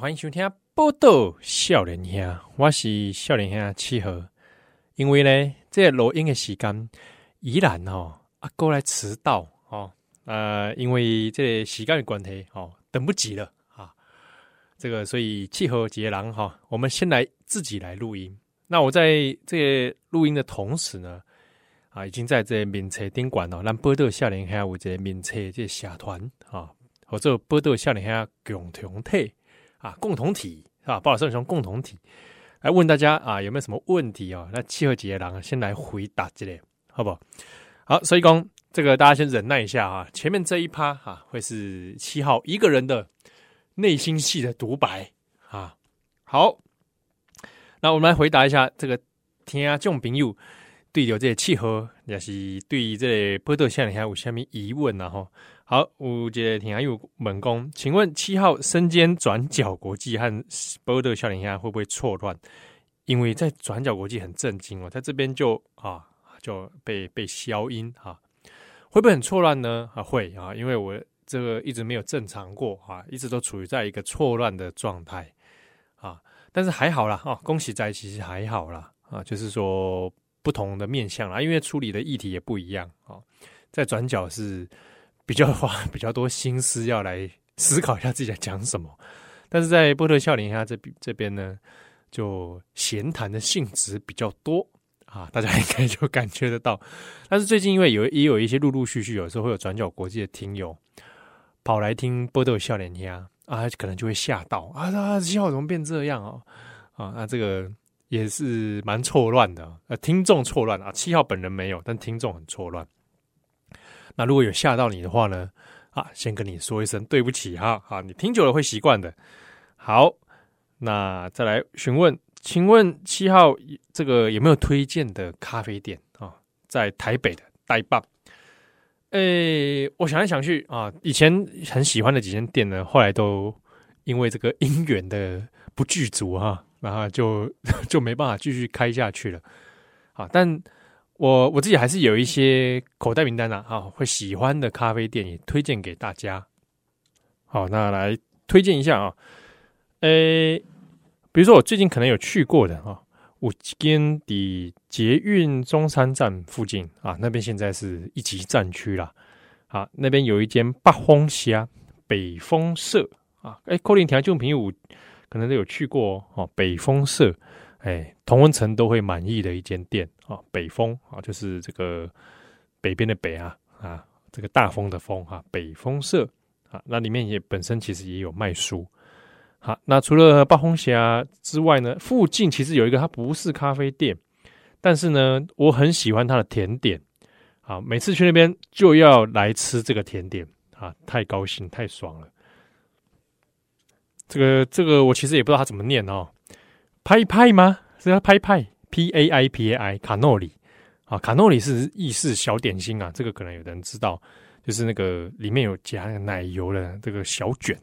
欢迎收听《报道少年兄》，我是少年兄七号。因为呢，这个录音的时间依然哦，阿哥来迟到哦，呃，因为这个时间的关系哦，等不及了啊。这个所以七号杰郎哈，我们先来自己来录音。那我在这录音的同时呢，啊，已经在这名册宾馆哦，让报道少年兄有这个名册这个社团啊，或者报道少年兄共同体啊，共同体啊，报道少年兄共同体来问大家啊，有没有什么问题啊？那七号杰郎先来回答这类，好不好？好，所以讲这个大家先忍耐一下啊，前面这一趴啊，会是七号一个人的内心戏的独白啊。好。那我们来回答一下这个听众朋友对有这个契合，也是对这个报道少年兄有什么疑问呢？哈，好，有这个听友问讲，请问七号身兼转角国际和报道少年兄会不会错乱？因为在转角国际很震惊哦，在这边就啊就被被消音啊，会不会很错乱呢？啊会啊，因为我这个一直没有正常过啊，一直都处于在一个错乱的状态啊。但是还好啦，哦，恭喜在其实还好啦，啊，就是说不同的面向啦，因为处理的议题也不一样啊，在转角是比较花比较多心思要来思考一下自己在讲什么，但是在波特笑脸下这边这边呢，就闲谈的性质比较多啊，大家应该就感觉得到。但是最近因为有也有一些陆陆续续，有时候会有转角国际的听友跑来听波特笑脸呀。啊，可能就会吓到啊！他七号怎么变这样哦？啊，那这个也是蛮错乱的。呃，听众错乱啊，七号本人没有，但听众很错乱。那如果有吓到你的话呢？啊，先跟你说一声对不起哈。啊，你听久了会习惯的。好，那再来询问，请问七号这个有没有推荐的咖啡店啊？在台北的呆棒。诶、我想来想去啊，以前很喜欢的几间店呢，后来都因为这个姻缘的不具足哈，然后就 就没办法继续开下去了。啊，但我我自己还是有一些口袋名单啊，啊，会喜欢的咖啡店也推荐给大家。好，那来推荐一下啊，诶、比如说我最近可能有去过的啊。五间的捷运中山站附近啊，那边现在是一级战区啦。啊，那边有一间八风虾北风社啊，哎，扣零条就朋友可能都有去过哦。北风社，哎，同温层都会满意的一间店啊。北风啊，就是这个北边的北啊啊，这个大风的风哈。北风社啊，那里面也本身其实也有卖书。好，那除了八风侠之外呢，附近其实有一个，它不是咖啡店，但是呢，我很喜欢它的甜点。好，每次去那边就要来吃这个甜点啊，太高兴，太爽了。这个这个我其实也不知道它怎么念哦，拍拍吗？是要拍拍？P A I P A I 卡诺里啊，卡诺里是意式小点心啊，这个可能有人知道，就是那个里面有加那个奶油的这个小卷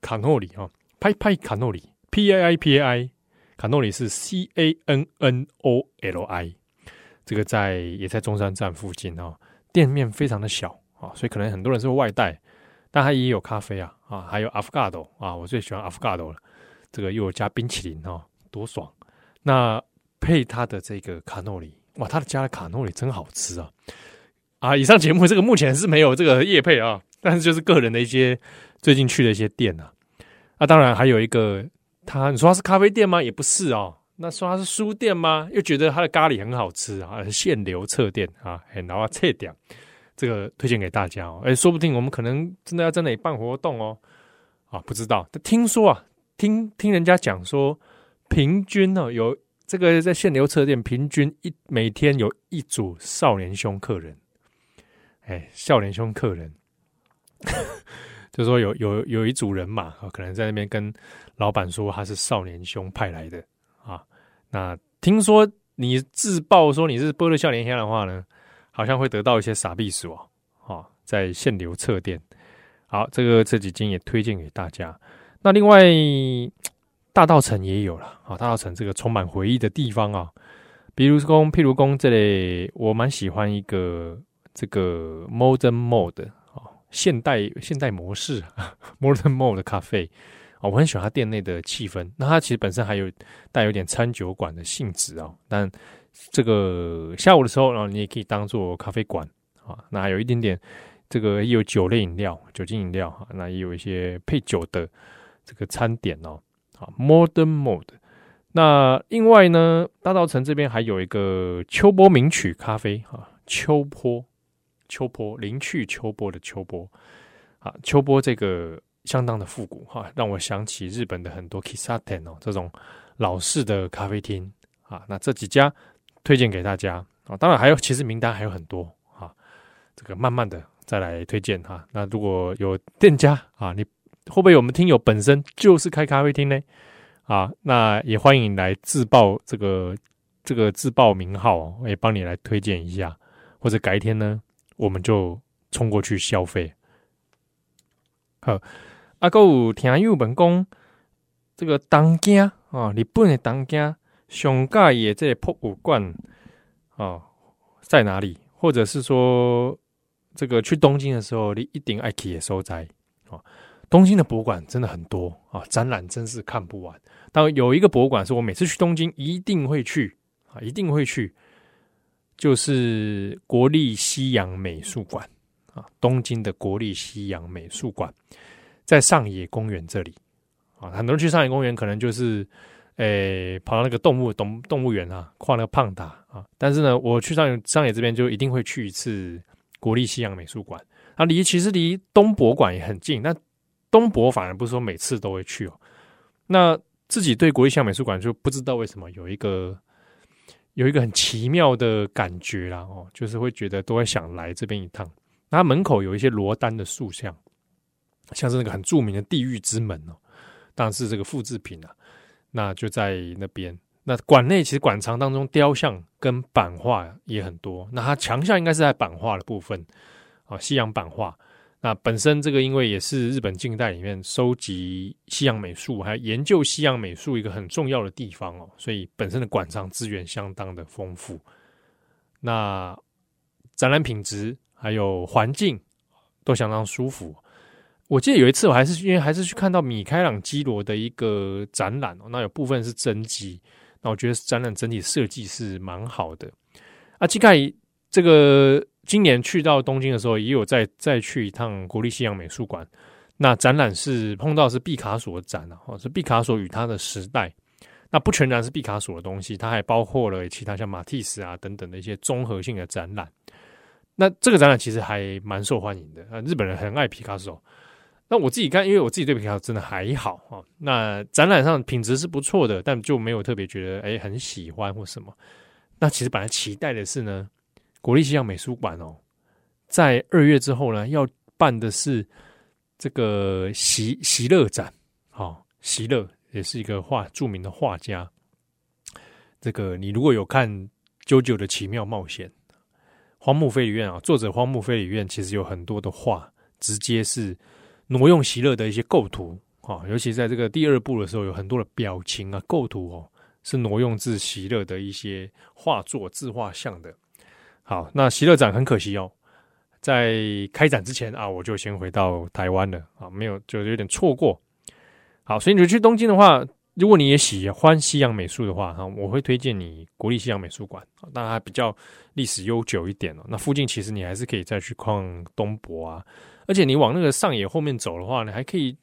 卡诺里啊。拍拍卡诺里，P A I P A I，卡诺里是 C A N N O L I，这个在也在中山站附近哦，店面非常的小啊，所以可能很多人是外带，但它也有咖啡啊啊，还有阿芙咖多啊，我最喜欢阿芙咖多了，这个又有加冰淇淋哦，多爽！那配它的这个卡诺里，哇，他的加的卡诺里真好吃啊！啊，以上节目这个目前是没有这个业配啊，但是就是个人的一些最近去的一些店啊。那、啊、当然还有一个，他你说他是咖啡店吗？也不是哦。那说他是书店吗？又觉得他的咖喱很好吃啊，限流册店啊，然后册点，这个推荐给大家哦。哎，说不定我们可能真的要在那里办活动哦。啊，不知道。听说啊，听听人家讲说，平均哦有这个在限流册店，平均一每天有一组少年兄客人。哎，少年兄客人。就说有有有一组人嘛，可能在那边跟老板说他是少年兄派来的啊。那听说你自曝说你是波乐少年兄的话呢，好像会得到一些傻逼数哦。啊，在限流册店，好，这个这几间也推荐给大家。那另外大道城也有了啊，大道城这个充满回忆的地方啊，比如说譬如说这里我蛮喜欢一个这个 Modern Mode 啊。现代现代模式 （Modern Mode） 的咖啡啊，我很喜欢它店内的气氛。那它其实本身还有带有点餐酒馆的性质哦。但这个下午的时候，然后你也可以当做咖啡馆啊。那还有一点点这个也有酒类饮料、酒精饮料哈。那也有一些配酒的这个餐点哦。好，Modern Mode。那另外呢，大稻埕这边还有一个秋波名曲咖啡哈，秋波。秋波，林去秋波的秋波啊，秋波这个相当的复古哈，让我想起日本的很多 Kissaten 哦，这种老式的咖啡厅啊。那这几家推荐给大家啊，当然还有，其实名单还有很多啊，这个慢慢的再来推荐哈。那如果有店家啊，你会不会我们听友本身就是开咖啡厅呢？啊，那也欢迎来自报这个这个自报名号，也帮你来推荐一下，或者改天呢。我们就冲过去消费。好，阿哥有听友问讲，这个东京啊，日本的东京上盖也这博物馆啊，在哪里？或者是说，这个去东京的时候，你一定爱去的所在啊。东京的博物馆真的很多啊，展览真是看不完。但有一个博物馆是我每次去东京一定会去啊，一定会去。就是国立西洋美术馆啊，东京的国立西洋美术馆在上野公园这里啊，很多人去上野公园可能就是诶、跑到那个动物动动物园啊，跨那个胖达啊，但是呢，我去上野上野这边就一定会去一次国立西洋美术馆啊，离其实离东博馆也很近，那东博反而不是说每次都会去哦，那自己对国立象美术馆就不知道为什么有一个。有一个很奇妙的感觉啦，哦，就是会觉得都会想来这边一趟。那它门口有一些罗丹的塑像，像是那个很著名的地狱之门哦，当然是这个复制品啊。那就在那边。那馆内其实馆藏当中雕像跟版画也很多。那它强项应该是在版画的部分啊，西洋版画。那本身这个因为也是日本近代里面收集西洋美术，还有研究西洋美术一个很重要的地方哦，所以本身的馆藏资源相当的丰富。那展览品质还有环境都相当舒服。我记得有一次我还是因为还是去看到米开朗基罗的一个展览哦，那有部分是真迹，那我觉得展览整体设计是蛮好的。啊，这个这个。今年去到东京的时候，也有再再去一趟国立西洋美术馆。那展览是碰到是毕卡索的展啊，哦，是毕卡索与他的时代。那不全然是毕卡索的东西，它还包括了其他像马蒂斯啊等等的一些综合性的展览。那这个展览其实还蛮受欢迎的啊，日本人很爱毕卡索。那我自己看，因为我自己对毕卡索真的还好啊。那展览上品质是不错的，但就没有特别觉得哎很喜欢或什么。那其实本来期待的是呢。国立西洋美术馆哦，在二月之后呢，要办的是这个席席勒展。好，席勒也是一个画著名的画家。这个你如果有看《JoJo 的奇妙冒险》，荒木飞吕彦啊，作者荒木飞吕彦其实有很多的画，直接是挪用席勒的一些构图啊，尤其在这个第二部的时候，有很多的表情啊构图哦，是挪用自席勒的一些画作、自画像的。好，那席勒展很可惜哦，在开展之前啊，我就先回到台湾了啊，没有就有点错过。好，所以你去东京的话，如果你也喜欢西洋美术的话，哈，我会推荐你国立西洋美术馆，当然它比较历史悠久一点哦。那附近其实你还是可以再去逛东博啊，而且你往那个上野后面走的话，你还可以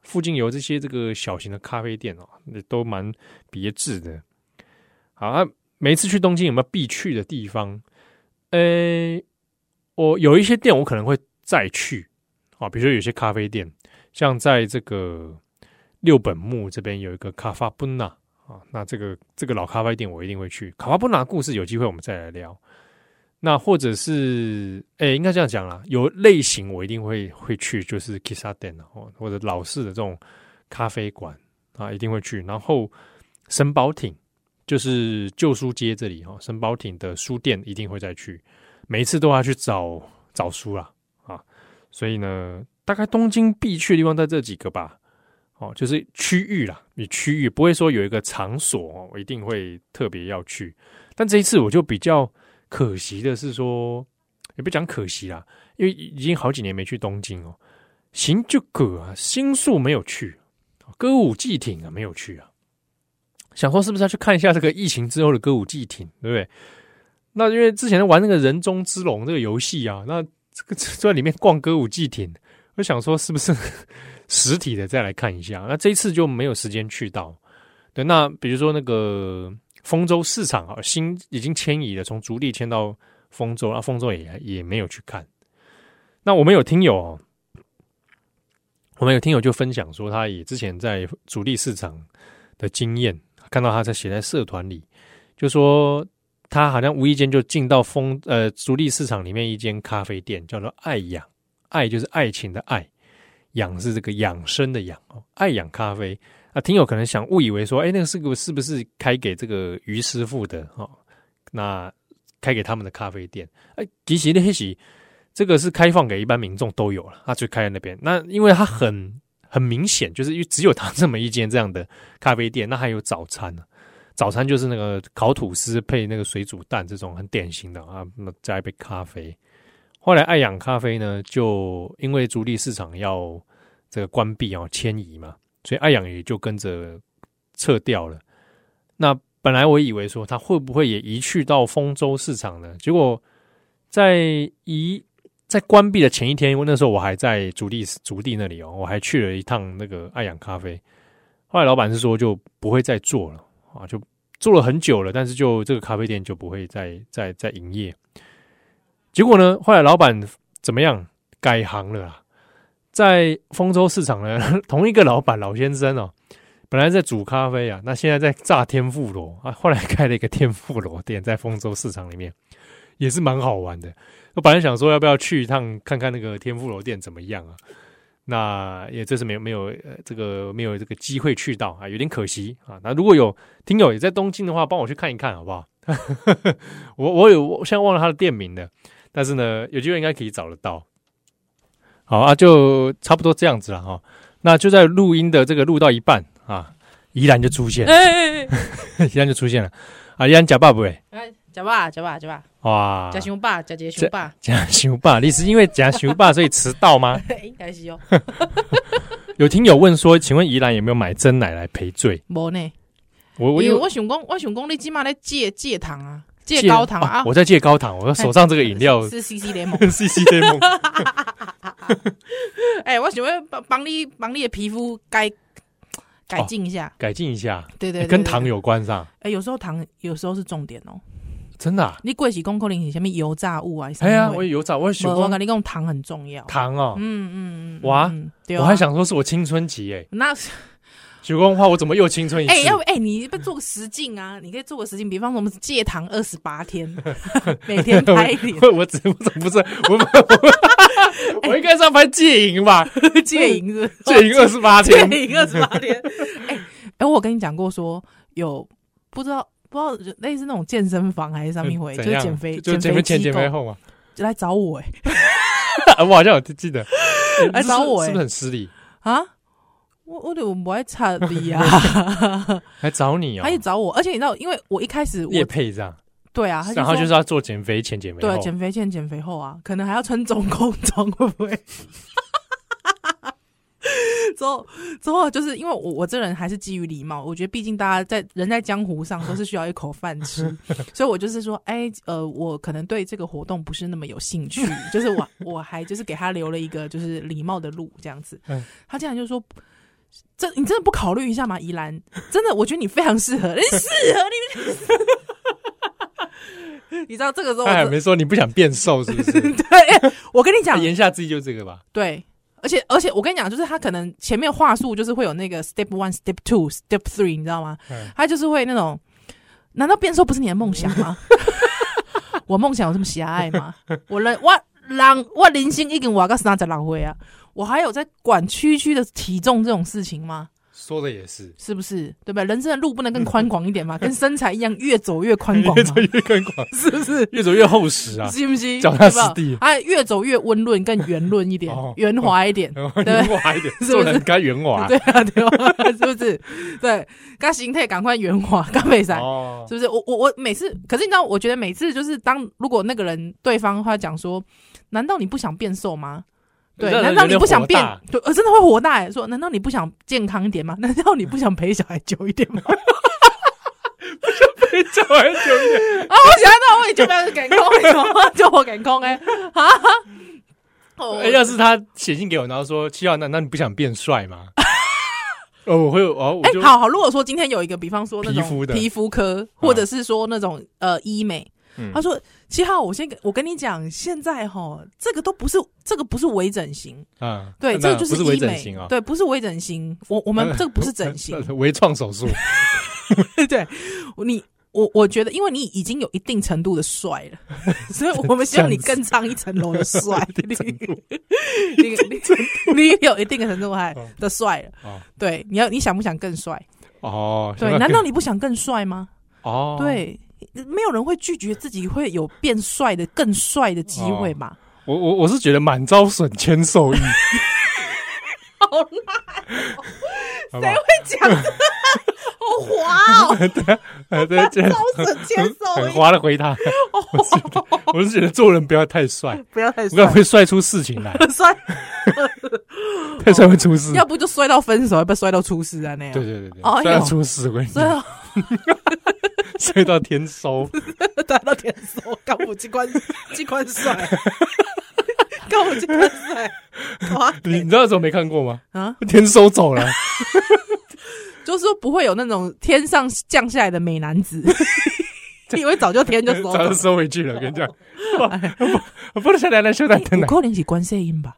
附近有这些这个小型的咖啡店哦，那都蛮别致的。好啊，每次去东京有没有必去的地方？呃、欸，我有一些店我可能会再去啊，比如说有些咖啡店，像在这个六本木这边有一个卡法布纳啊，那这个这个老咖啡店我一定会去。卡法布纳故事有机会我们再来聊。那或者是哎、欸，应该这样讲啦，有类型我一定会会去，就是 Kissaten 哦，或者老式的这种咖啡馆啊，一定会去。然后神保町。就是旧书街这里哈，神保町的书店一定会再去，每一次都要去找找书啦啊，所以呢，大概东京必去的地方在这几个吧，哦，就是区域啦，你区域不会说有一个场所哦，我一定会特别要去，但这一次我就比较可惜的是说，也不讲可惜啦，因为已经好几年没去东京哦。新宿啊，新宿没有去，歌舞伎町啊没有去啊。想说是不是要去看一下这个疫情之后的歌舞伎町，对不对？那因为之前玩那个人中之龙这个游戏啊，那这个 在里面逛歌舞伎町，我想说是不是实体的再来看一下？那这一次就没有时间去到。对，那比如说那个丰州市场啊，新已经迁移了，从竹地迁到丰州，那丰州也也没有去看。那我们有听友哦，我们有听友就分享说，他也之前在竹地市场的经验，看到他在写在社团里，就说他好像无意间就进到丰呃竹地市场里面一间咖啡店，叫做爱养，爱就是爱情的爱，养是这个养生的养哦，爱养咖啡。啊，听友可能想误以为说，哎，那个是个是不是开给这个于师傅的哈？那开给他们的咖啡店，哎，其实那些这个是开放给一般民众都有了，他就开在那边。那因为他很很明显，就是因为只有他 这么一间这样的咖啡店，那还有早餐呢。早餐就是那个烤吐司配那个水煮蛋这种很典型的啊，那加一杯咖啡。后来爱养咖啡呢，就因为竹地市场要这个关闭啊，迁移嘛。所以爱养也就跟着撤掉了。那本来我以为说他会不会也移去到丰州市场呢？结果在移在关闭的前一天，因为那时候我还在竹地竹地那里哦，我还去了一趟那个爱养咖啡。后来老板是说就不会再做了啊，就做了很久了，但是就这个咖啡店就不会再再再营业。结果呢，后来老板怎么样改行了啊？在丰州市场呢，同一个老板老先生哦，本来在煮咖啡啊，那现在在炸天妇罗啊，后来开了一个天妇罗店在丰州市场里面，也是蛮好玩的。我本来想说要不要去一趟看看那个天妇罗店怎么样啊？那也这是没有没有呃这个没有这个机会去到啊，有点可惜啊。那如果有听友也在东京的话，帮我去看一看好不好？我我有我现在忘了他的店名了，但是呢，有机会应该可以找得到。好啊，就差不多这样子了哈。那就在录音的这个录到一半啊，宜兰就出现，哎哎哎，宜兰就出现了 啊，宜兰假爸爸哎，假吧假吧假吧，哇，假熊爸假杰熊爸，假熊爸，你是因为假熊爸所以迟到吗？应该是哦。有听友问说，请问宜兰有没有买真奶来赔罪？没呢，我我我想讲，我想讲，你起码在戒戒糖啊。戒高糖啊！我在戒高糖，我手上这个饮料是 CC 联盟，CC 联盟。哎，我想要帮帮你帮你的皮肤改改进一下，改进一下。对对，跟糖有关上。哎，有时候糖有时候是重点哦。真的？你贵是讲可能是什么油炸物啊？哎呀，我油炸，我喜欢。我跟你讲，糖很重要。糖哦，嗯嗯嗯，哇，我还想说是我青春期哎。那。许光话，我怎么又青春一次？哎、欸，要不哎、欸，你不做个实境啊？你可以做个实境，比方说我们戒糖二十八天，每天拍一点。我我怎么不是？我我我应该是要拍戒瘾吧？戒瘾是戒瘾二十八天，戒瘾二十八天。哎哎，我跟你讲过说有不知道不知道类似那种健身房还是上面会，就是减肥就减肥前减肥后嘛，就来找我哎、欸，我好像有记得。来找我哎，是不是很失礼？啊？我我得我不爱差你啊，来找你哦，他也找我，而且你知道，因为我一开始也配这样，对啊，然后就是要做减肥前、减肥后，对，减肥前、减肥后啊，可能还要穿中空装，会不会？之后之后就是因为我我这人还是基于礼貌，我觉得毕竟大家在人在江湖上都是需要一口饭吃，所以我就是说，哎，呃，我可能对这个活动不是那么有兴趣，就是我我还就是给他留了一个就是礼貌的路这样子，他竟然就说。这你真的不考虑一下吗？宜兰真的，我觉得你非常适合，你适合你。你知道这个时候，他还没说你不想变瘦是不是？对，我跟你讲，言下之意就是这个吧。对，而且而且我跟你讲，就是他可能前面话术就是会有那个 step one、step two、step three，你知道吗？他就是会那种，难道变瘦不是你的梦想吗？我梦想有这么狭隘吗？我人我人我人生已经活到三十六岁啊。我还有在管区区的体重这种事情吗？说的也是，是不是？对吧？人生的路不能更宽广一点嘛？跟身材一样，越走越宽广，越走越宽广，是不是？越走越厚实啊？是不是？脚踏实地，哎，越走越温润，更圆润一点，圆滑一点，圆滑一点，是不是？该圆滑，对啊，对啊，是不是？对，该形态赶快圆滑，赶美赛，是不是？我我我每次，可是你知道，我觉得每次就是当如果那个人对方他讲说。难道你不想变瘦吗？对，难道你不想变？对，呃，真的会活大欸。说，难道你不想健康一点吗？难道你不想陪小孩久一点吗？不想陪小孩久一点啊，我想到我也就不要健康，就我健康哎，啊！哦哎，要是他写信给我，然后说七号，难道你不想变帅吗？哦，我会哦，哎、就好好，如果说今天有一个，比方说那种皮肤的皮肤科，或者是说那种呃医美，嗯他说七号，我先跟我跟你讲，现在哈，这个都不是这个不是微整形，啊，对，那这个就是是微医美，整形啊，对，不是微整形，我我们 这个不是整形，微创手术，对，你我我觉得，因为你已经有一定程度的帅了，所以我们希望你更上一层楼的帅，你你你你有一定的程度还的帅了，哦。对，你要你想不想更帅？哦，对，难道你不想更帅吗？哦，对，没有人会拒绝自己会有变帅的、更帅的机会嘛？我我我是觉得满招损，谦受益，好烂哦，谁会讲？好滑哦，呃，对，这招损谦受益，很滑的回答。我是觉得，做人不要太帅，不要太帅，会帅出事情来，帅，太帅会出事。要不就摔到分手，要不摔到出事啊那样。对对对对，哎呦帅到出事，我跟你讲，帅到天收。打到天收，搞不机关机关帅，搞不机关帅，哇你你知道怎么没看过吗？啊！天收走了，就是说不会有那种天上降下来的美男子，你以为早就天就收早就？收回去了。跟你讲，不不能下来来修蛋蛋奶。有可能是观世音吧？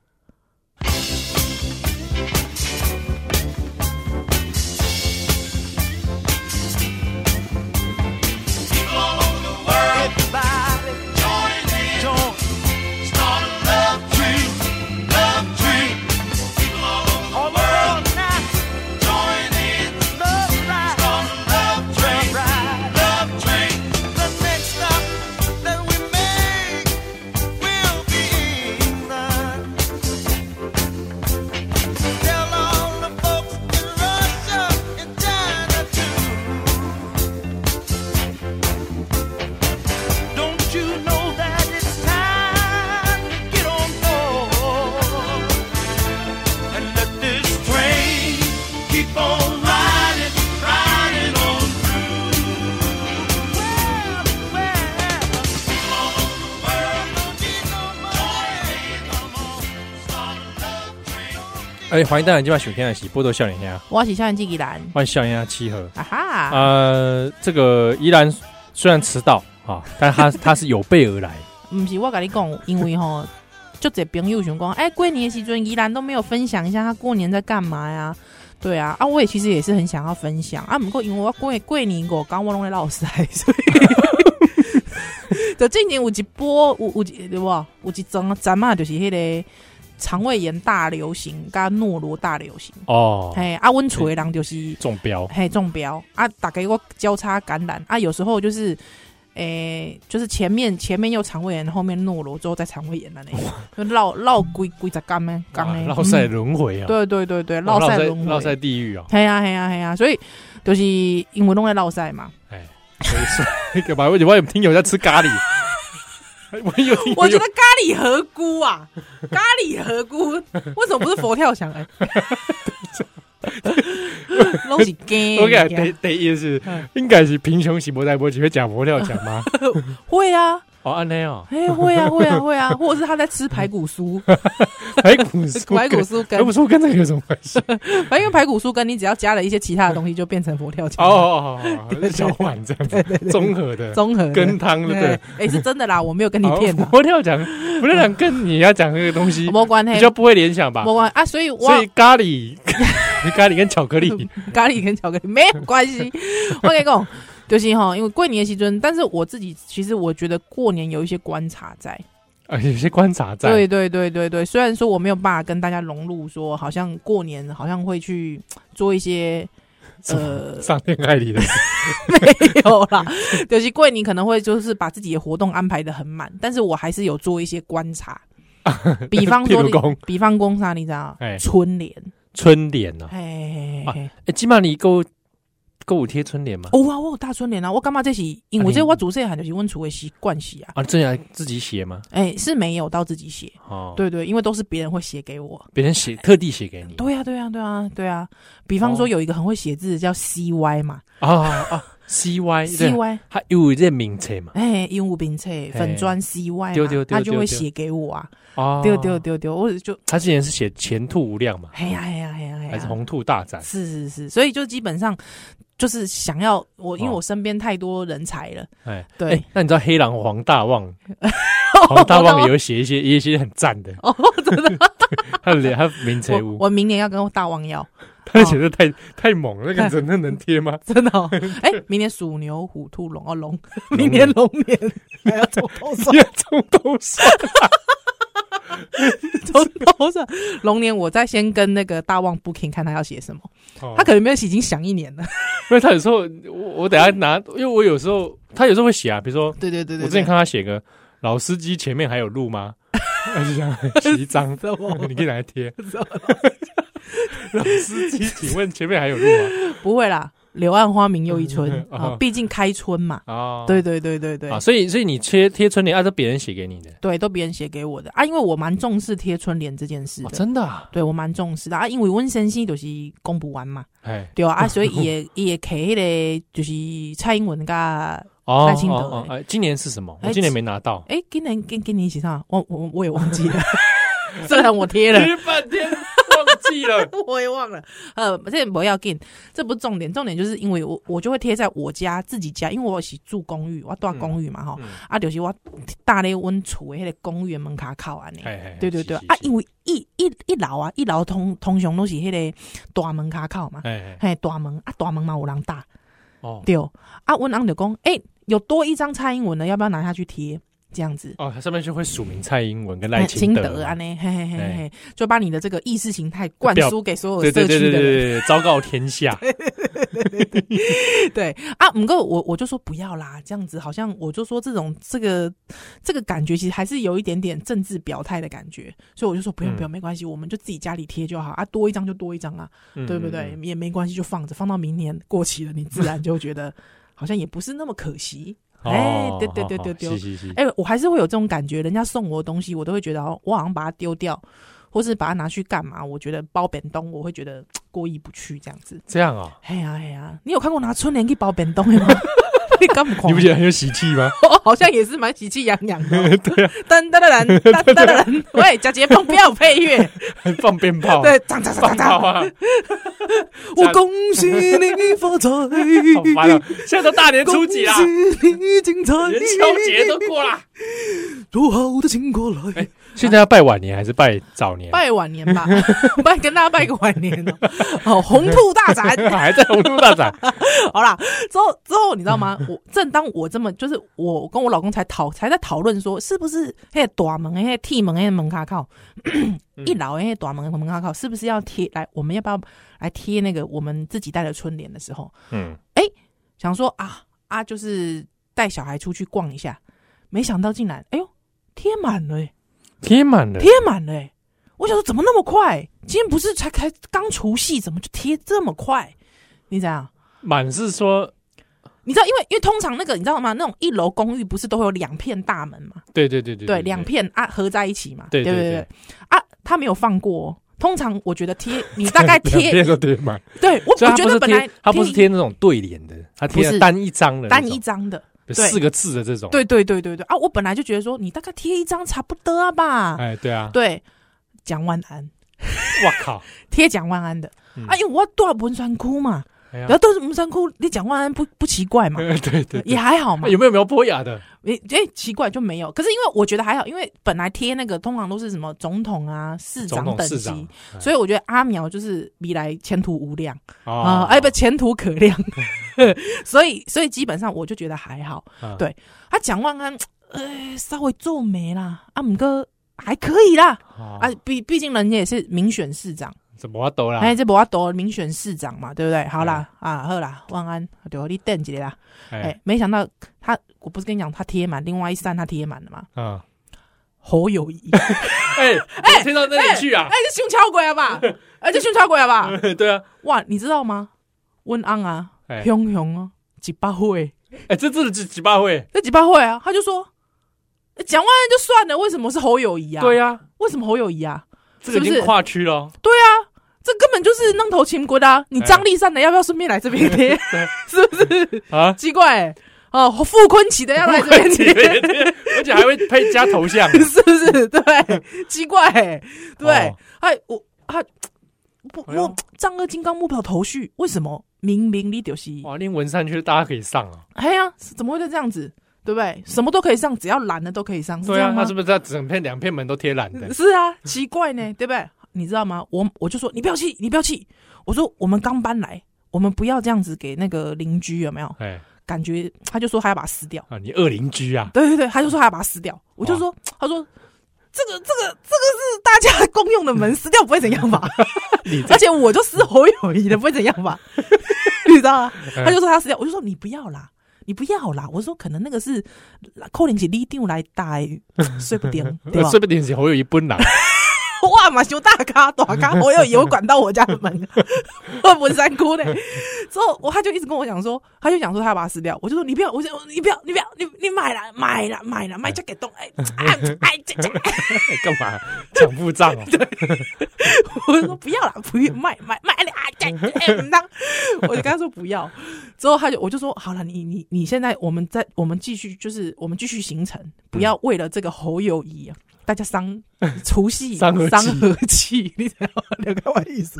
哎，欢迎大家今晚收听的是《波多笑脸兄》，我是校园纪吉兰，欢迎笑脸兄七和。啊哈，呃，这个依然虽然迟到啊，但他 他是有备而来。不是我跟你讲，因为吼，就这朋友想讲，哎，过年的时阵宜兰都没有分享一下他过年在干嘛呀？对啊，啊，我也其实也是很想要分享啊，不过因为我过过年我刚我弄在老师，所以就今年有一波有有一对吧？有一阵阵嘛，就是迄个肠胃炎大流行，加诺罗大流行。哦，嘿，啊，阮厝的人就是。中标。嘿，中标。啊！大概我交叉感染啊，有时候就是，诶、就是前面前面又肠胃炎，后面诺罗之后再肠胃炎了呢，就绕绕几几十干呢，干呢，绕赛嗯轮回啊，对对对对，哦绕赛轮绕赛回，地狱啊，嘿啊嘿呀嘿呀，所以就是因为拢在绕赛嘛，哎，所以说那个吧，我我有听友在吃咖喱，我有我觉得咖喱合菇啊，咖喱合菇为什么不是佛跳墙？哎，拢是假，我感觉第第一是嗯。应该是贫穷是无代无志会讲佛跳墙吗？会啊，哦，安内哦，哎，会啊会啊会啊，或者是他在吃排骨酥。排骨酥，排骨酥跟排骨酥跟这个有什么关系？反正因为排骨酥跟你只要加了一些其他的东西，就变成佛跳墙。哦哦哦哦，小碗这样子，综合的，综合的羹汤对不对？哎，是真的啦，我没有跟你好骗的，佛跳墙，佛跳墙跟你要讲这个东西 没关系，比较不会联想吧没？关系啊。所以我所以咖喱，咖喱跟巧克力，咖喱跟巧克力没有关系。我跟你讲，就是哈，因为过年的时阵，但是我自己其实我觉得过年有一些观察在。啊，有些观察在，对对对对对，虽然说我没有办法跟大家融入，说好像过年好像会去做一些呃上天害理的事，没有啦，就是过年可能会就是把自己的活动安排的很满，但是我还是有做一些观察，比方说譬如讲，比方讲啥，你知道哎？春联，春联哦，哎啊哎，起码你够购物贴春联吗？哦啊，我有大春联啊！我干嘛这是？因为这我主细汉就是温厝的习惯写啊。啊，这样自己写吗？哎，是没有到自己写。哦，对对，因为都是别人会写给我，别人写特地写给你。对呀对呀对啊对啊！比方说有一个很会写字叫 CY 嘛。啊啊，CY CY，他有这名册嘛？哎，有名册粉砖 CY 嘛，他就会写给我啊。哦，丢丢丢丢，我就他之前是写前途无量嘛？哎呀哎呀哎呀，还是红兔大展？是是是，所以就基本上。就是想要我，因为我身边太多人才了。哎，对。那你知道黑狼黄大旺？黄大旺也有写一些，一些很赞的。哦，真的。他的他名册屋。我明年要跟大旺要。他写的太太猛了，那个真的能贴吗？真的哦。哎，明年鼠牛、虎、兔、龙哦，龙。明年龙年还要从头算，从头算。从头上，龙年我再先跟那个大旺 booking 看他要写什么，哦、他可能没有写，已经想一年了。因为他有时候我我等下拿，因为我有时候他有时候会写啊，比如说对对对对，我之前看他写个老司机前面还有路吗？他就这样写一张，你可以拿来贴。老司机，请问前面还有路吗？不会啦。柳暗花明又一村 啊，毕竟开春嘛。哦，对对对对对。啊，所以所以你贴贴春联啊，都别人写给你的？对，都别人写给我的啊，因为我蛮重视贴春联这件事的。真的？啊？对，我蛮重视的啊，因为温先生就是公布完嘛。哎，对啊，所以也也给那个就是蔡英文跟赖清德。哎，今年是什么？我今年没拿到。哎，今年跟跟你一起上，我我我也忘记了。虽然我贴了。贴半天忘。记了，我也忘了。呃，这不要紧，这不是重点，重点就是因为我我就会贴在我家自己家，因为我是住公寓，我住公寓嘛哈。啊，就是我大咧温厝的迄个公寓门卡靠安尼。对对对，啊，因为一一一楼啊，一楼通通常都是迄个大门卡靠嘛。嘿，大门啊，大门嘛有人打。哦，对。啊，阮翁就讲，哎，有多一张蔡英文的，要不要拿下去贴？这样子。哦，它上面就会署名蔡英文跟赖清德啊，呢，嘿嘿嘿嘿，就把你的这个意识形态灌输给所有社区的人，对对对对对，昭告天下。对啊，不过我我就说不要啦，这样子好像我就说这种这个这个感觉其实还是有一点点政治表态的感觉，所以我就说不用不用，没关系，我们就自己家里贴就好。啊，多一张就多一张啊，对不对？也没关系，就放着，放到明年过期了，你自然就觉得好像也不是那么可惜。哎，对对对对对，哎，我还是会有这种感觉，人家送我的东西，我都会觉得哦，我好像把它丢掉，或是把它拿去干嘛？我觉得包扁冬，我会觉得过意不去，这样子。这样啊？哎呀哎呀，你有看过拿春联去包扁冬的吗？你不觉得很有喜气吗？好像也是蛮喜气洋洋的。对啊，噔噔噔噔 噔噔，喂，贾杰放不要配乐，放鞭炮，对，锵锵锵锵。我恭喜你发财，好烦了，现在都大年初几啦？元宵节都过了，多好的请过来。现在要拜晚年还是拜早年？拜晚年吧，拜跟大家拜个晚年哦。好，红兔大展还在红兔大展。好啦，之后之后你知道吗？我正当我这么就是我跟我老公才讨才在讨论说，是不是那个大门那个铁门那个门卡靠 一老那个大门门卡靠是不是要贴来？我们要不要来贴那个我们自己带的春联的时候？嗯，哎，想说啊啊，就是带小孩出去逛一下，没想到竟然哎呦贴满了。贴满了，贴满了、欸！我想说，怎么那么快？今天不是才开刚除夕，怎么就贴这么快？你怎样？满是说，你知道，因为因为通常那个你知道吗？那种一楼公寓不是都会有两片大门嘛？对对对对，对两片啊合在一起嘛？对对对，对啊，他没有放过。通常我觉得贴 你大概贴贴个贴满，对我我觉得本来他不是贴那种对联的，他贴单一张的，单一张的。四个字的这种，对对对对对啊！我本来就觉得说，你大概贴一张差不多啊吧？哎，对啊，对，蒋万安，我靠，贴蒋万安的，哎呦，我住文山区嘛，然后都是文山区，你蒋万安不不奇怪嘛？对对，也还好嘛。有没有苗博雅的？哎哎，奇怪就没有。可是因为我觉得还好，因为本来贴那个通常都是什么总统啊、市长等级，所以我觉得阿苗就是未来前途无量啊，哎不，前途可量。所以，所以基本上我就觉得还好。啊、对他蒋万安，呃，稍微皱眉啦，啊，姆哥还可以啦。啊，毕毕竟人家也是民选市长，这无法度啦。哎，这无法度民选市长嘛，对不对？好啦，啊，好啦，万安，对，你等一下啦。哎、欸，没想到他，我不是跟你讲他贴满，另外一扇他贴满了嘛？嗯，侯友谊。哎 哎，贴到那里去啊？哎、欸，这胸超鬼了吧？哎、欸，这胸超鬼了吧？对啊。哇，你知道吗？温安啊。哎熊熊哦，几百岁，哎，这真的几几百岁？这几百岁啊，他就说蒋万安就算了，为什么是侯友谊啊？对呀，为什么侯友谊啊？这个已经跨区了。对啊，这根本就是弄头秦国的啊！你张立善的要不要顺便来这边贴？是不是啊？奇怪哦，傅坤奇的要来这边贴，而且还会配加头像，是不是？对，奇怪，对，哎，我他不我丈二金刚目标头绪，为什么明明你就是哇？连文山区大家可以上啊？哎呀，怎么会这样子？对不对？什么都可以上，只要蓝的都可以上。对啊，他是不是在整片两片门都贴蓝的？是啊，奇怪呢，对不对？你知道吗？我我就说你不要气，你不要气。我说我们刚搬来，我们不要这样子给那个邻居有没有？哎，感觉他就说他要把它撕掉啊！你恶邻居啊？对对对，他就说他要把它撕掉。我就说，他说这个这个这个是大家公用的门，撕掉不会怎样吧？而且我就撕侯友谊的，不会怎样吧？你知道啊？他就说他死掉，我就说你不要啦。你不要啦！我说可能那个是扣零是你丢来带，睡不定对吧？睡不定是好有一本人。哇嘛，修大咖大咖，侯友宜会管到我家的门，我文山区呢。之后我他就一直跟我讲说，他就讲说他要把它撕掉。我就说你不要，我说你不要，你不要，你你买了买了买了买这给动哎哎哎这这 干嘛抢付账哦？对，我说不要了，不要卖卖卖了啊！哎，当我就跟他说不要。之后他就我就说好了，你你你现在我们在我们继续就是我们继续行程，不要为了这个侯友谊啊。大家伤 除夕伤和气，你知道吗？了解我意思。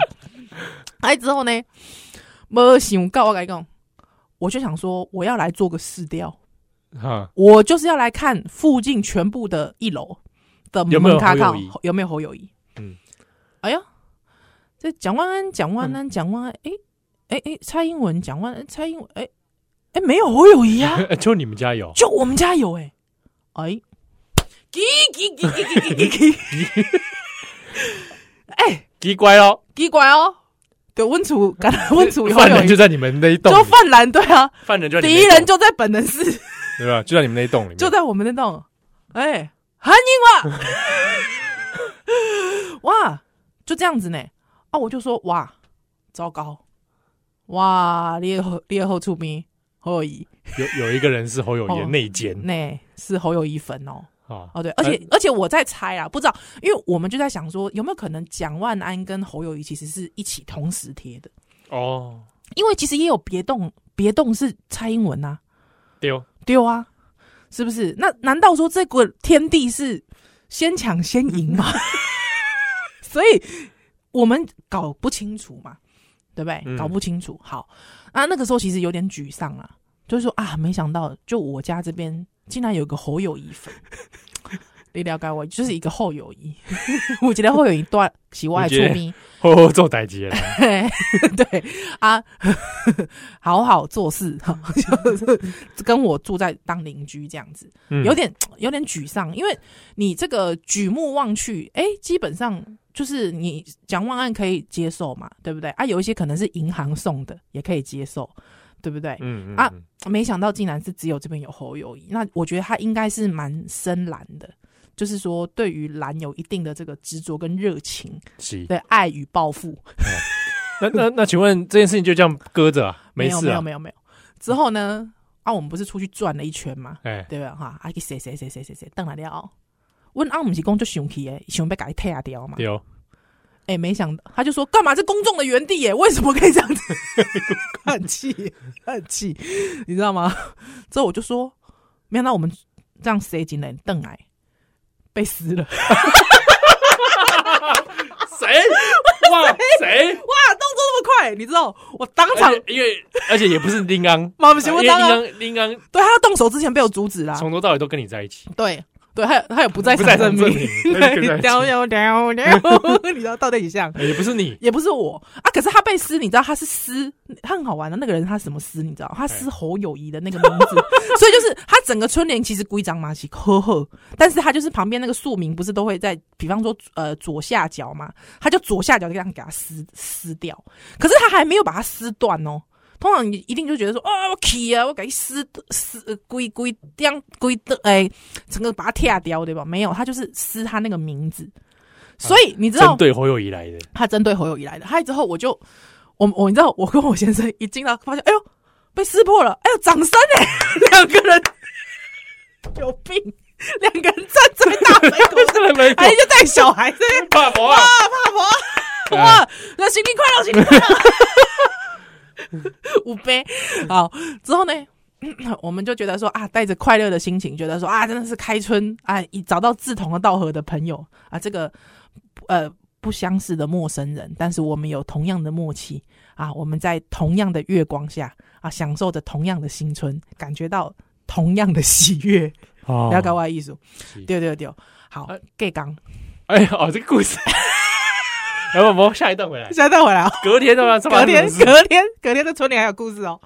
哎，之后呢，没想到我跟你讲，我就想说，我要来做个试调。哈，我就是要来看附近全部的一楼的门卡卡有没有侯友谊。嗯，哎呀，这蒋万安，蒋万安，蒋万安，哎哎哎，蔡英文，蒋万安，蔡英文，哎哎，没有侯友谊啊，就你们家有，就我们家有，哎哎。奇奇奇奇奇奇奇！哎，奇怪哦，奇怪哦，对，温楚，温楚，犯人就在你们那一栋，就犯人对啊，犯人就敌人就在本能寺，对吧？就在你们那一栋里面，就在我们那栋。哎，很英哇，哇，就这样子呢。啊，我就说哇，糟糕，哇，你你后出兵侯友宜，有有一个人是侯友宜的内奸，那是侯友宜粉哦。哦哦对，而且而且我在猜啊，不知道，因为我们就在想说，有没有可能蒋万安跟侯友谊其实是一起同时贴的哦？因为其实也有别动，别动是蔡英文呐，丢丢啊，是不是？那难道说这个天地是先抢先赢吗？所以我们搞不清楚嘛，对不对？嗯、搞不清楚。好啊，那个时候其实有点沮丧啊，就是说啊，没想到就我家这边。竟然有个侯友谊粉，你了解我，就是一个后友谊。我觉得后友谊断喜外出名，好好做代志了。对啊，好好做事，就是跟我住在当邻居这样子，有点有点沮丧，因为你这个举目望去，哎、欸，基本上就是你蒋万安可以接受嘛，对不对？啊，有一些可能是银行送的，也可以接受。对不对？嗯，嗯，嗯啊，没想到竟然是只有这边有侯友谊，那我觉得他应该是蛮深蓝的，就是说对于蓝有一定的这个执着跟热情，是对爱与抱负。嗯、那那那，请问这件事情就这样搁着啊？没事啊？没有没有没有。之后呢？啊，我们不是出去转了一圈嘛？哎，对吧？哈，啊，去谁谁谁谁谁谁等来了。问阿姆是公就生气诶，想要给他踢掉嘛？对。哎、欸，没想到他就说干嘛？这公众的园地耶，为什么可以这样子？叹气，叹气，你知道吗？之后我就说，没想到我们这样塞进来，邓来被撕了。谁？哇 谁？哇，动作那么快，你知道？我当场，因为而且也不是丁刚，妈不行，我当刚丁刚，对他要动手之前被我阻止啦，从头到尾都跟你在一起。对。对，还有还有不在场证明，屌 屌屌屌，你知道到底像？也不是你，也不是我啊。可是他被撕，你知道他是撕，他很好玩的那个人，他什么撕？你知道？他撕侯友谊的那个名字，所以就是他整个春联其实规章嘛是呵呵，但是他就是旁边那个庶民不是都会在，比方说呃左下角嘛，他就左下角就这样给他撕撕掉，可是他还没有把它撕断哦。通常你一定就觉得说，哦，我气啊，我给撕撕规规掉规的，哎，整个把它踢掉，对吧？没有，他就是撕他那个名字，所以你知道，针对侯友宜来的，他针对侯友宜来的。他之后我就我我你知道，我跟我先生一进到发现，哎呦，被撕破了，哎呦，掌声哎，两个人。有病，两个人站在大门口，哎，就带小孩子，怕婆啊，怕婆，哇，那新年快乐，新年快乐，五杯，好，之后呢？我们就觉得说啊，带着快乐的心情，觉得说啊，真的是开春啊，找到志同道合的朋友啊，这个呃不相识的陌生人，但是我们有同样的默契啊，我们在同样的月光下啊，享受着同样的新春，感觉到同样的喜悦。哦，不要搞歪艺术，对对对，好，盖刚，哎哦，这个故事，来我们下一段回来，下一段回来啊，隔天的吗？隔天，隔天，隔天的春联还有故事哦。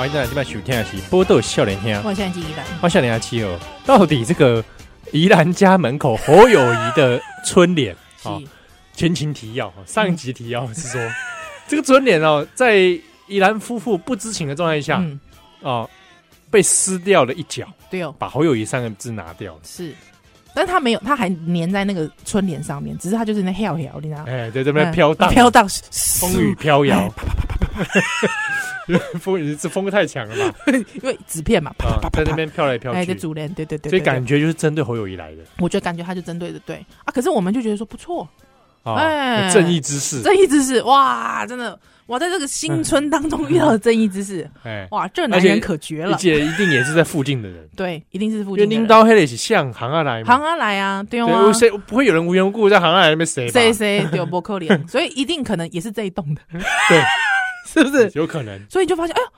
欢迎大家今晚收听的是《波豆笑脸听》，我现在宜兰，我笑脸阿七哦。到底这个宜兰家门口侯友谊的春联 啊，前情提要，上一集提要是说，这个春联哦，在宜兰夫妇不知情的状态下，哦，被撕掉了一角，对哦，把侯友谊三个字拿掉。了，是，但是他没有，他还粘在那个春联上面，只是他就是那飘摇，你知道？哎，在这边飘荡，飘荡，风雨飘摇。风也是风太强了嘛？因为纸片嘛，啪啪啪在那边飘来飘去。哎，这主联，对对对，所以感觉就是针对侯友宜来的。我觉得感觉他就针对的对。啊，可是我们就觉得说不错，哎，正义之士，正义之士，哇，真的，哇，在这个新春当中遇到的正义之士，哎，哇，这男人可绝了。而且一定也是在附近的人，对，一定是附近。因为领导黑的是向行啊来，行啊来啊，对啊，谁不会有人无缘无故在行啊来那边谁谁谁对不可怜，所以一定可能也是这一栋的，对。是不是？有可能？所以就发现，哎呦，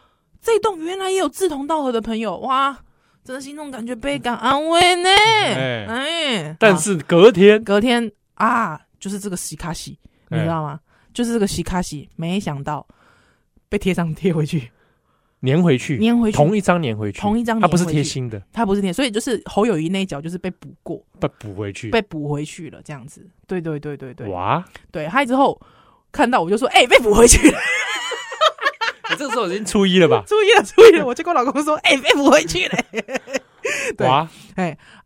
这一栋原来也有志同道合的朋友，哇，真的心中感觉倍感安慰呢。哎，哎，但是隔天，隔天啊，就是这个西卡西，你知道吗？就是这个西卡西，没想到被贴上贴回去，粘回去，粘回去，同一张粘回去，同一张，它不是贴心的，它不是贴，所以就是侯友谊那一角就是被补过，被补回去，被补回去了，这样子。对对对对对，哇，对，还之后看到我就说，哎，被补回去了。这个时候已经初一了吧？初一了，初一了。我就跟我老公说：“哎、不回去了。”对，哎哇，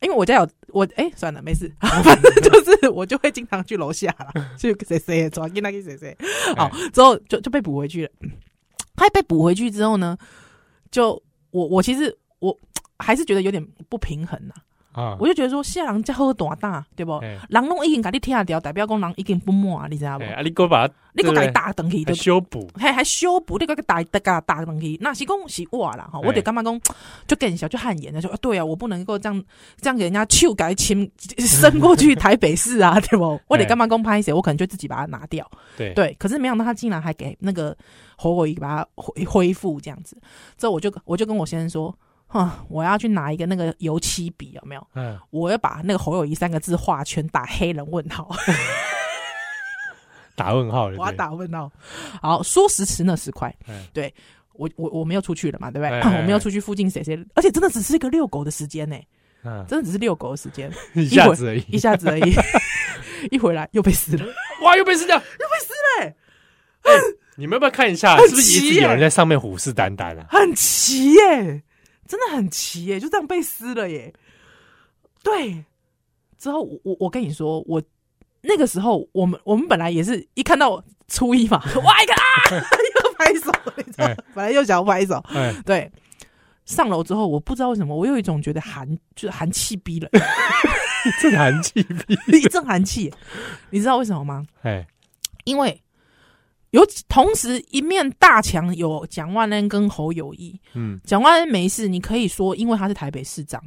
因为我家有我，哎、欸，算了，没事，反正就是我就会经常去楼下了，去谁谁抓给那个谁谁。好，之后就就被补回去了。他被补回去之后呢，就我我其实我还是觉得有点不平衡呐。我就觉得说，下人家好大大，对不？人拢已经给你拆掉，代表讲人已经不满，你知道不？啊，你给我把你给我打登去，修补，还还修补，你给我打打打打登去，那是讲是我啦哈，我得干嘛讲，就更小就汗颜的说，对啊，我不能够这样这样给人家手改亲伸过去台北市啊，对不？我得干嘛讲拍谁，我可能就自己把它拿掉，对对。可是没想到他竟然还给那个侯友宜把它恢恢复这样子，之后我就我就跟我先生说。哼，我要去拿一个那个油漆笔，有没有？嗯，我要把那个侯友谊三个字画圈，打黑人问号，打问号，我要打问号。好，说时迟那时快，对我我我们又出去了嘛，对不对？我们要出去附近谁谁，而且真的只是一个遛狗的时间呢，真的只是遛狗的时间，一下子而已，一下子而已，一回来又被撕了，哇，又被撕掉，又被撕了。你们要不要看一下，是不是一直有人在上面虎视眈眈啊？很奇耶。真的很奇耶，就这样被撕了耶。对，之后我我我跟你说，我那个时候我们我们本来也是一看到初一嘛，哇一个啊，又拍手，你知道，本来又想要拍手，对。上楼之后，我不知道为什么，我有一种觉得寒，就是寒气逼了，一阵寒气逼，一阵寒气。你知道为什么吗？哎，因为。有同时一面大墙有蒋万安跟侯友谊，嗯，蒋万安没事，你可以说因为他是台北市长，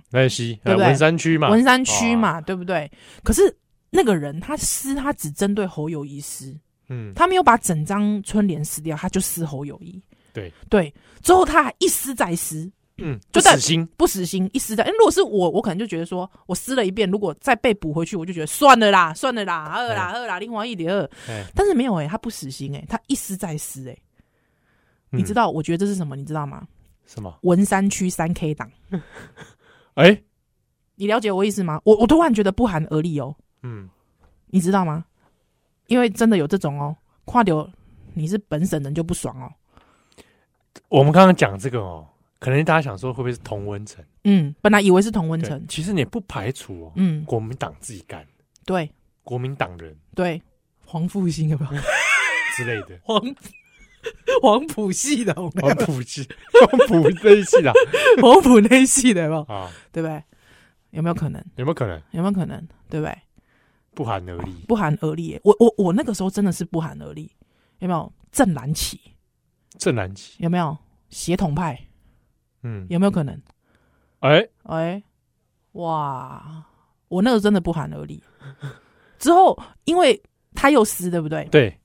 对不对？文山区嘛，文山区嘛，哦，对不对？可是那个人他撕，他只针对侯友谊撕，嗯，他没有把整张春联撕掉，他就撕侯友谊。对。对，之后他还一撕再撕，嗯，就死心，不死心，一撕再。哎，如果是我，我可能就觉得说，我撕了一遍，如果再被补回去，我就觉得算了啦，算了啦，二啦二啦，另外一点二。哎，但是没有哎、他不死心哎、他一撕再撕哎、你知道道？我觉得这是什么？你知道吗？什么？文山区三 K 党，哎，你了解我意思吗？我我突然觉得不寒而栗哦，嗯，你知道吗？因为真的有这种哦，跨流你是本省人就不爽哦。我们刚刚讲这个哦，可能大家想说会不会是同温层？嗯，本来以为是同温对层，其实你也不排除哦，嗯，国民党自己干，对国民党人对，黄复兴有没有？之类的，黄 黄埔系的，有没有黄埔系，黄埔那一系的黄埔那一系的有没有？啊，对不对？有没有可能？有没有可能有没有可能？对不对？不寒而栗？不寒而栗耶！我我我那个时候真的是不寒而栗，有没有？正蓝旗正蓝旗，有没有？协同派嗯，有没有可能？哎，哎，哇！我那个真的不寒而栗。之后，因为他又撕，对不对？对，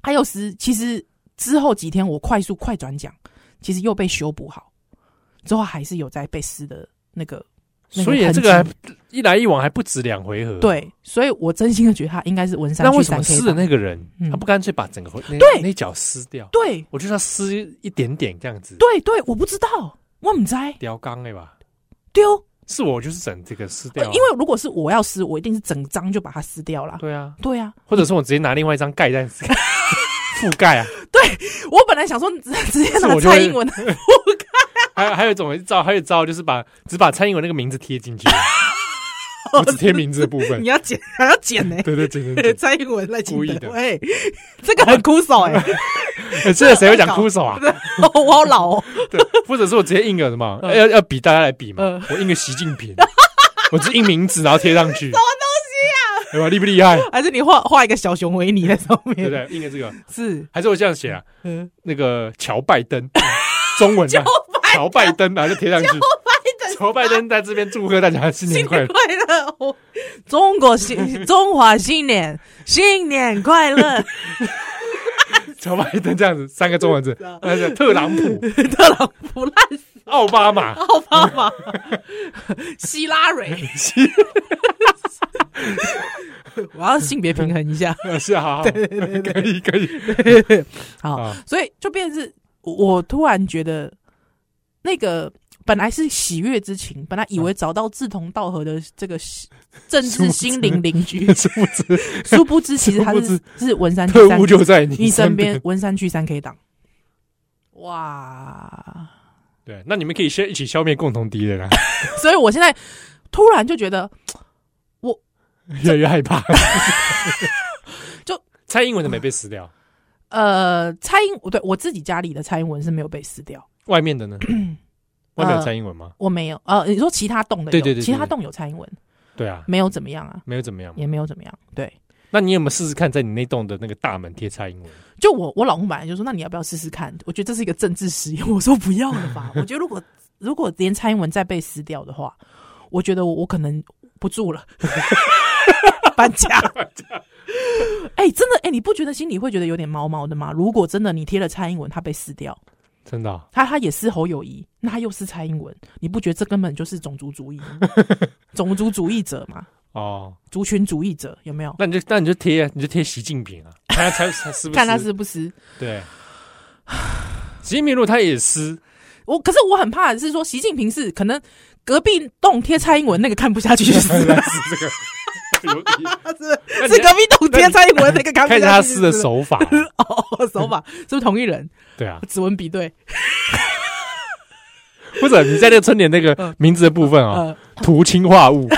他又撕。其实之后几天，我快速快转讲，其实又被修补好，之后还是有在被撕的那个。那所以这个还一来一往还不止两回合。，对，所以我真心的觉得他应该是文山那为什么撕的那个人嗯他不干脆把整个那对那一角撕掉？对我就是要撕一点点这样子，对对，我不知道，我唔知雕钢的吧？丢。是我就是整这个撕掉啊，呃因为如果是我要撕，我一定是整张就把它撕掉了。对啊，对啊，或者是我直接拿另外一张盖在 覆盖啊。对我本来想说直直接拿蔡英文的，还有还有一种招，还有一招就是把只把蔡英文那个名字贴进去，我只贴名字的部分你。要剪还要剪呢、对对对对对，蔡英文赖清故意的德，哎，这个很枯手 哎、欸现在谁会讲枯手啊？我好老哦，对，或者是我直接印个什么，要要比大家来比嘛嗯，我印个习近平，我只印名字然后贴上去，什么东西啊？对吧？厉不厉害？还是你画画一个小熊维尼在上面？对不对？印个这个，是，还是我这样写啊？嗯，那个乔拜登，中文啊，乔拜登，然后就贴上去。乔拜登在这边祝贺大家新年新年快乐。快乐！哦中国新中华新年，新年快乐！乔拜登这样子三个中文字，那个特朗普、特朗普烂死，奥巴马、奥巴马，希拉蕊，我要性别平衡一下。呃是啊，好对，可以可以好，啊，所以就变成是，我我突然觉得那个本来是喜悦之情，本来以为找到志同道合的这个政治心灵邻居，殊不知殊不知其实他是是文山区特务就在你身身边，。文山区三 K 党。哇！对，那你们可以先一起消灭共同敌人啊，所以我现在突然就觉得我，越来越害怕。就蔡英文的没被撕掉，呃，蔡英对我自己家里的蔡英文是没有被撕掉，外面的呢？外面有蔡英文吗？我没有。呃，你说其他栋的有，对对对对其他栋有蔡英文，对啊，没有怎么样啊，没有怎么样。也没有怎么样。对，那你有没有试试看，在你那栋的那个大门贴蔡英文？就我我老公本来就说，那你要不要试试看？我觉得这是一个政治实验。我说不要了吧，我觉得如果如果连蔡英文再被撕掉的话，我觉得我我可能不住了，搬家。哎、真的哎、你不觉得心里会觉得有点毛毛的吗？如果真的你贴了蔡英文，他被撕掉，真的啊、他他也是侯友谊，那他又是蔡英文，你不觉得这根本就是种族主义吗？种族主义者嘛，哦，族群主义者有没有？那你就那你就贴啊，你就贴习近平啊，看他才才撕不撕？看他是不是？对。习近平如果他也撕，我可是我很怕的是说，习近平是可能隔壁栋贴蔡英文那个看不下去就撕 这个 是是隔壁栋贴蔡英文那个看一下他撕的手法，哦，手法是不是同一人？对啊，指纹比对，或者你在那个春联那个名字的部分啊，呃，涂氰化物，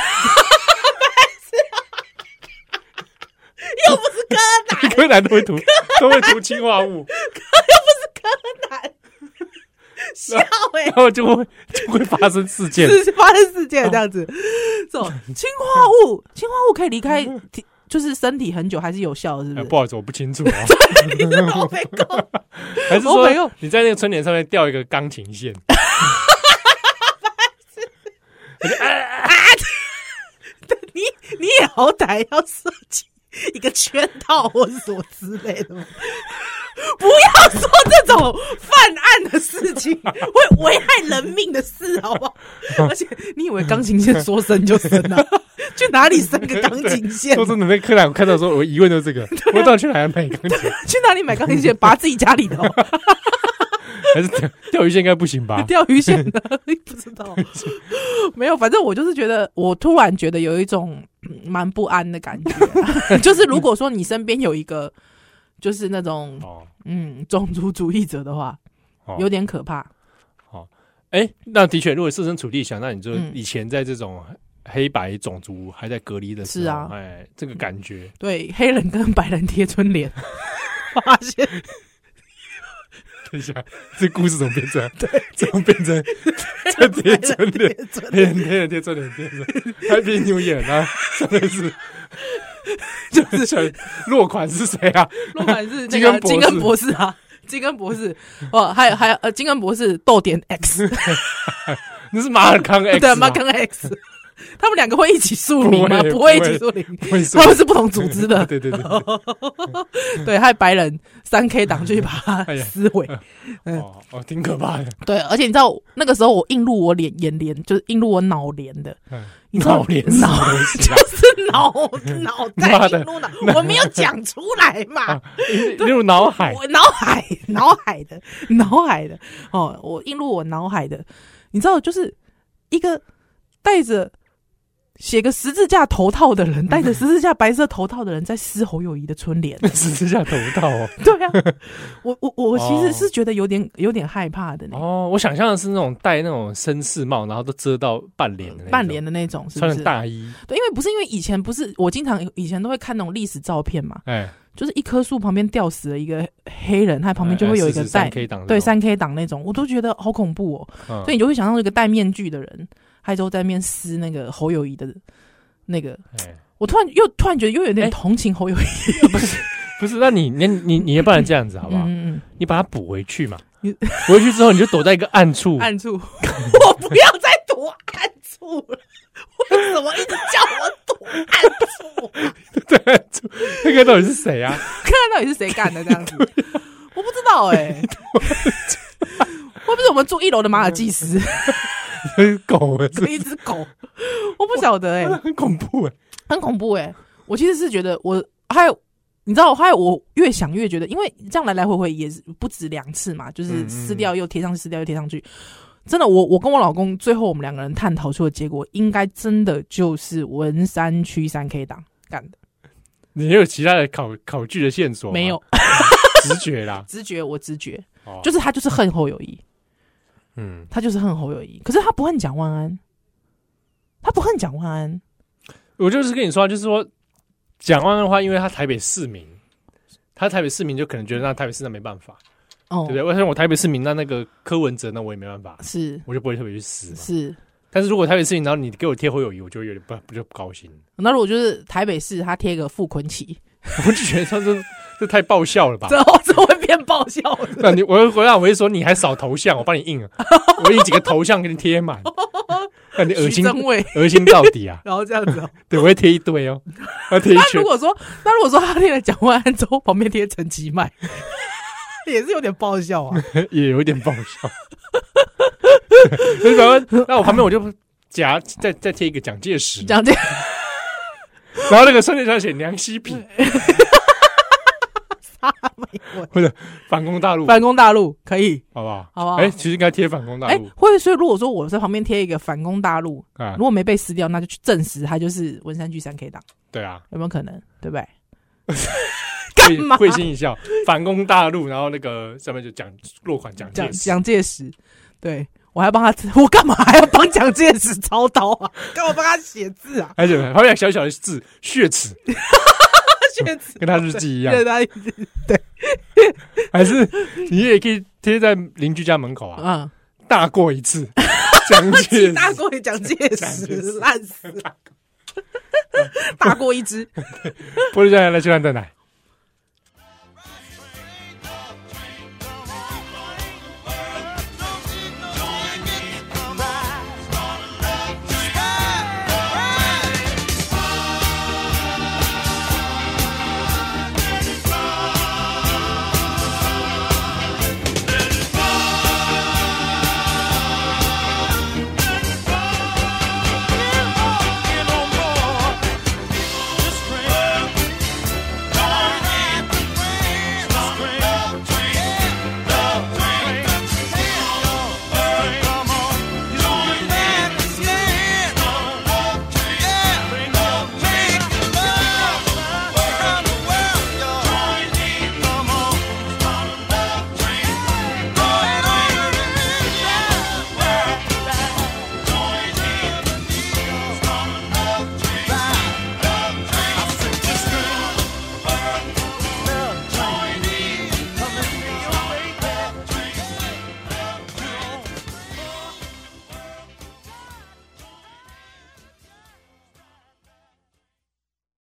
又不是柯南，柯南都会涂，都会涂氰化物，笑哎、然后就会就会发生事件。是发生事件这样子，这种氰化物，氰化物可以离开体就是身体很久还是有效的，是不是？哎不好意思，我不清楚哦。我被告还是说你在那个春联上面吊一个钢琴线？你你也好歹要设计 一个圈套或是什么之类的吗？不要说这种犯案的事情，会危害人命的事，好不好？而且你以为钢琴线说伸就伸啊？去哪里伸个钢琴线？说真的，那柯南我看到说，我疑问就是这个，我到底去哪里买钢琴？去哪里买钢琴线？拔自己家里的、哦？还是钓钓鱼线应该不行吧？钓鱼线的不知道，没有，反正我就是觉得，我突然觉得有一种蛮不安的感觉。就是如果说你身边有一个，就是那种哦嗯种族主义者的话，哦有点可怕。哎，那的确，如果设身处地想，那你就嗯以前在这种黑白种族还在隔离的时候，是啊哎，这个感觉，对，黑人跟白人贴春联，发现等一下，这故事怎么变成？对，怎么变成这贴春联？贴春黑人黑人贴春联，贴着 Happy New Year 啊，上面是就是想落款是谁啊？落款是金个恩博士金恩博士啊，金恩博士哦，还有还有呃，金恩博士逗点 X，那是马尔康 X，对，吗马康 X，他们两个会一起树林吗？不会不会一起树林，为什他们是不同组织的。对 对对，对，还有 白人三 K 党去把它哎呀。撕毁。嗯。哦哦，挺可怕的。对，而且你知道那个时候我映入我脸眼帘，就是映入我脑帘的，嗯。你知道脑帘就是脑脑袋映入脑，我没有讲出来嘛。啊。进入脑海，我脑海脑海的脑海的。哦，我映入我脑海的，你知道，就是一个带着写个十字架头套的人，戴着十字架白色头套的人在撕侯友谊的春联。十字架头套哦。对啊，我我我其实哦。是觉得有点有点害怕的呢，哦，我想象的是那种戴那种绅士帽，然后都遮到半脸的半脸的那种，是不穿大衣，对，因为不是因为以前不是我经常以前都会看那种历史照片嘛，哎，就是一棵树旁边吊死了一个黑人，他旁边就会有一个戴对三 K 党那种，我都觉得好恐怖哦。嗯，所以你就会想到一个戴面具的人，还都在那边撕那个侯友谊的那个，哎，我突然又突然觉得又有点哎。同情侯友谊，不是不是，那你你你你也不能这样子好不好？嗯嗯你把它补回去嘛。你，回去之后你就躲在一个暗处。嗯，，暗处，我不要再躲暗处了，为什么一直叫我躲暗处？对，暗个到底是谁啊？看看到底是谁干的这样子，我不知道哎、会不会是我们住一楼的马尔济斯，狗啊，是一只狗？我不晓得哎、很恐怖哎。很恐怖哎、我其实是觉得我还有，你知道，还有我越想越觉得，因为这样来来回回也是不止两次嘛，就是撕掉又贴上去，撕掉又贴上去。真的，我我跟我老公最后我们两个人探讨出的结果，应该真的就是文山区三 K 党干的，你有其他的考考据的线索吗？没有。直觉啦，直觉，我直觉。哦。就是他就是恨后友宜，嗯，他就是恨侯友谊，可是他不恨蒋万安，他不恨蒋万安，我就是跟你说啊，就是说蒋万安的话，因为他台北市民，他台北市民就可能觉得那台北市那没办法，哦。对不，对？我像我台北市民，那那个柯文哲，那我也没办法，是。我就不会特别去撕。是。但是如果台北市民，然后你给我贴侯友谊，我就有点不不就不高兴，那如果就是台北市，他贴个傅坤奇，我就觉得他这 这太爆笑了吧？之后 这会变爆笑的。那你我回来我会说你还少头像，我帮你印啊，我印几个头像给你贴满，那你恶心增伟，恶心到底啊！然后这样子、哦。对，我会贴一堆哦，要贴一圈那如。果说，那如果说他贴了蒋万安之后，旁边贴陈其迈，也是有点爆笑啊。也有一点爆笑。那然后，那我旁边我就夹再再贴一个蒋介石，蒋介石然后那个瞬间上写梁希平 或者反攻大陆，反攻大陆可以，好不好？好不好？哎，其实应该贴反攻大陆。哎、陆会所以如果说我在旁边贴一个反攻大陆，啊。如，果没被撕掉，那就去证实他就是文山区三 K 党，对啊，有没有可能？对不对？干嘛？会心一笑，反攻大陆，然后那个上面就讲落款蒋介蒋石，蒋介石，对。我还帮他，我干嘛还要帮蒋介石操刀啊？干嘛帮他写字啊？而且旁边有小小的字血耻，跟他日记一样对，他还是你也可以贴在邻居家门口啊，嗯，大过一次，蒋介石大过于蒋介石，烂死了。大过一只。不是这样来去兰的奶。